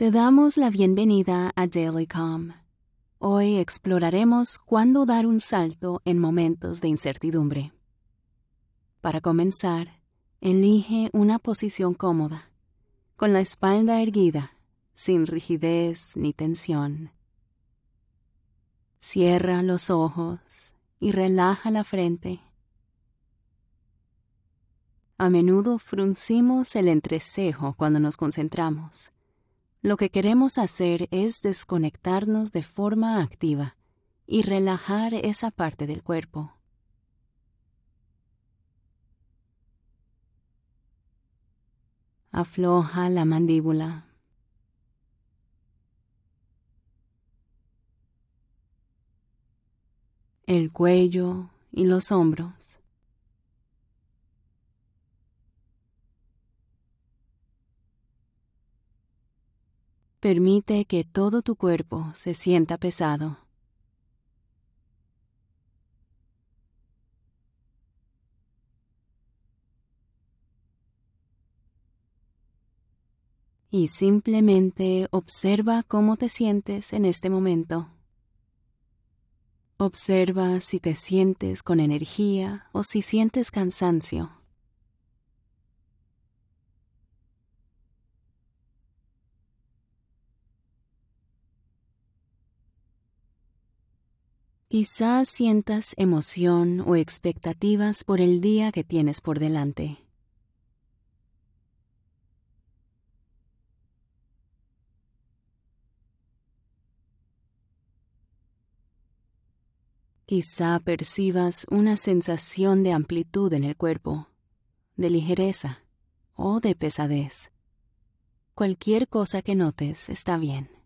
Te damos la bienvenida a Daily Calm. Hoy exploraremos cuándo dar un salto en momentos de incertidumbre. Para comenzar, elige una posición cómoda, con la espalda erguida, sin rigidez ni tensión. Cierra los ojos y relaja la frente. A menudo fruncimos el entrecejo cuando nos concentramos lo que queremos hacer es desconectarnos de forma activa y relajar esa parte del cuerpo. Afloja la mandíbula. El cuello y los hombros. Permite que todo tu cuerpo se sienta pesado. Y simplemente observa cómo te sientes en este momento. Observa si te sientes con energía o si sientes cansancio. Quizás sientas emoción o expectativas por el día que tienes por delante. Quizá percibas una sensación de amplitud en el cuerpo, de ligereza o de pesadez. Cualquier cosa que notes está bien.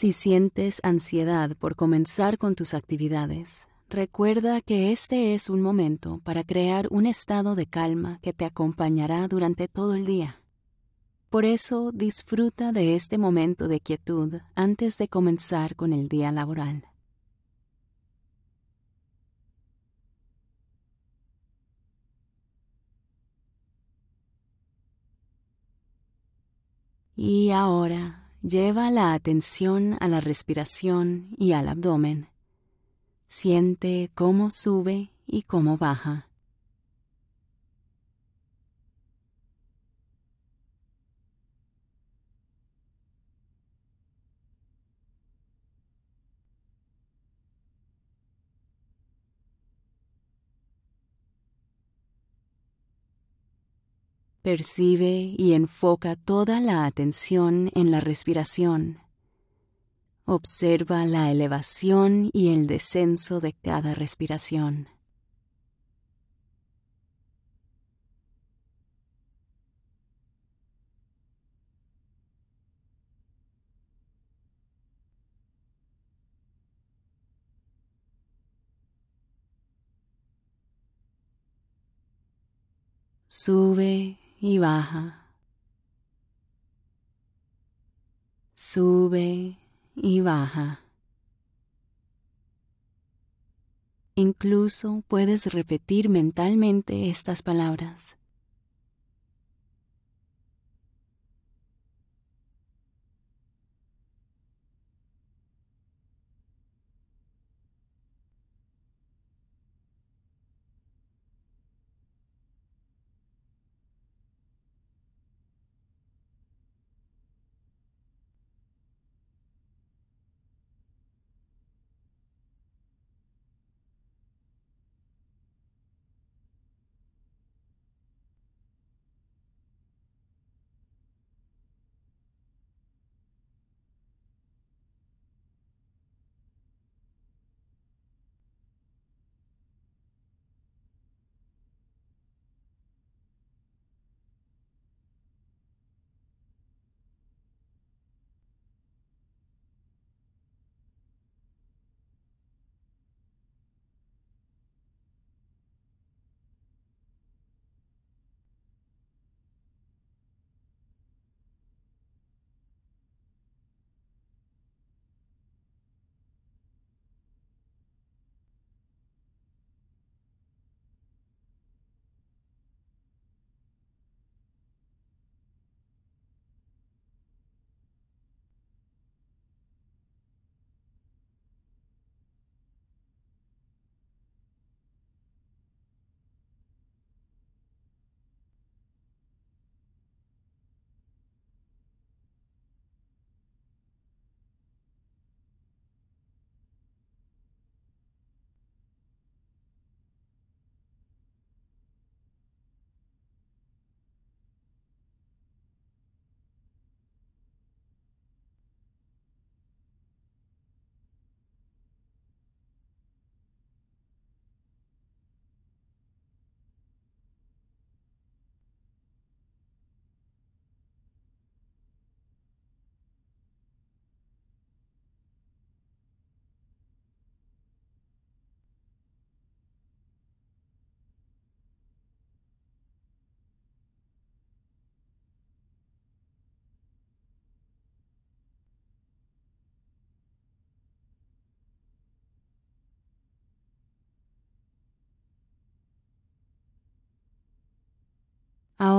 Si sientes ansiedad por comenzar con tus actividades, recuerda que este es un momento para crear un estado de calma que te acompañará durante todo el día. Por eso disfruta de este momento de quietud antes de comenzar con el día laboral. Y ahora Lleva la atención a la respiración y al abdomen. Siente cómo sube y cómo baja. Percibe y enfoca toda la atención en la respiración. Observa la elevación y el descenso de cada respiración. Sube y baja. Sube y baja. Incluso puedes repetir mentalmente estas palabras.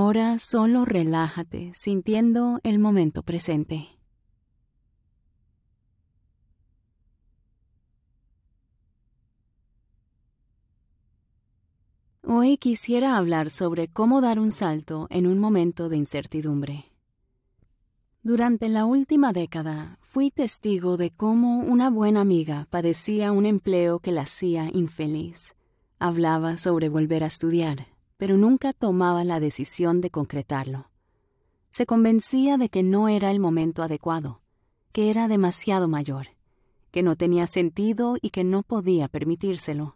Ahora solo relájate sintiendo el momento presente. Hoy quisiera hablar sobre cómo dar un salto en un momento de incertidumbre. Durante la última década fui testigo de cómo una buena amiga padecía un empleo que la hacía infeliz. Hablaba sobre volver a estudiar, pero nunca tomaba la decisión de concretarlo. Se convencía de que no era el momento adecuado, que era demasiado mayor, que no tenía sentido y que no podía permitírselo.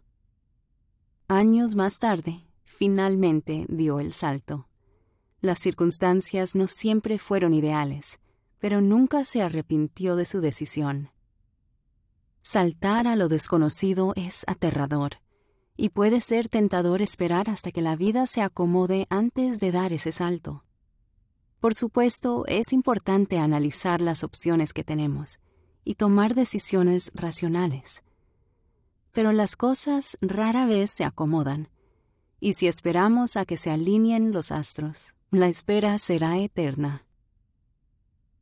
Años más tarde, finalmente dio el salto. Las circunstancias no siempre fueron ideales, pero nunca se arrepintió de su decisión. Saltar a lo desconocido es aterrador, y puede ser tentador esperar hasta que la vida se acomode antes de dar ese salto. Por supuesto, es importante analizar las opciones que tenemos y tomar decisiones racionales. Pero las cosas rara vez se acomodan, y si esperamos a que se alineen los astros, la espera será eterna.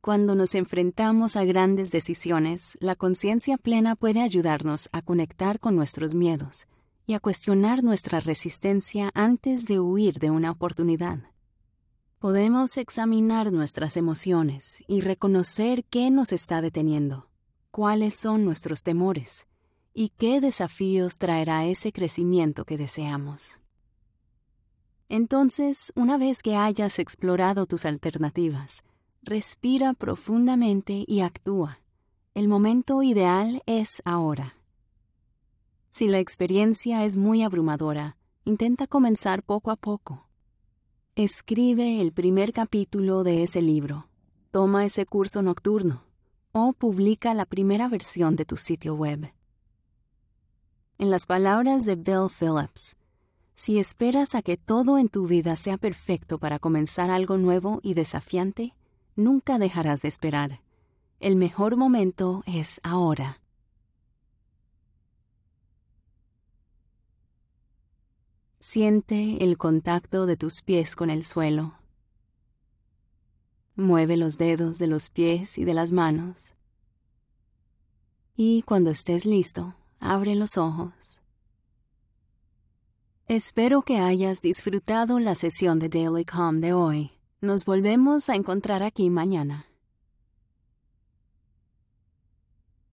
Cuando nos enfrentamos a grandes decisiones, la conciencia plena puede ayudarnos a conectar con nuestros miedos y a cuestionar nuestra resistencia antes de huir de una oportunidad. Podemos examinar nuestras emociones y reconocer qué nos está deteniendo, cuáles son nuestros temores y qué desafíos traerá ese crecimiento que deseamos. Entonces, una vez que hayas explorado tus alternativas, respira profundamente y actúa. El momento ideal es ahora. Si la experiencia es muy abrumadora, intenta comenzar poco a poco. Escribe el primer capítulo de ese libro, toma ese curso nocturno o publica la primera versión de tu sitio web. En las palabras de Bill Phillips, si esperas a que todo en tu vida sea perfecto para comenzar algo nuevo y desafiante, nunca dejarás de esperar. El mejor momento es ahora. Siente el contacto de tus pies con el suelo. Mueve los dedos de los pies y de las manos. Y cuando estés listo, abre los ojos. Espero que hayas disfrutado la sesión de Daily Calm de hoy. Nos volvemos a encontrar aquí mañana.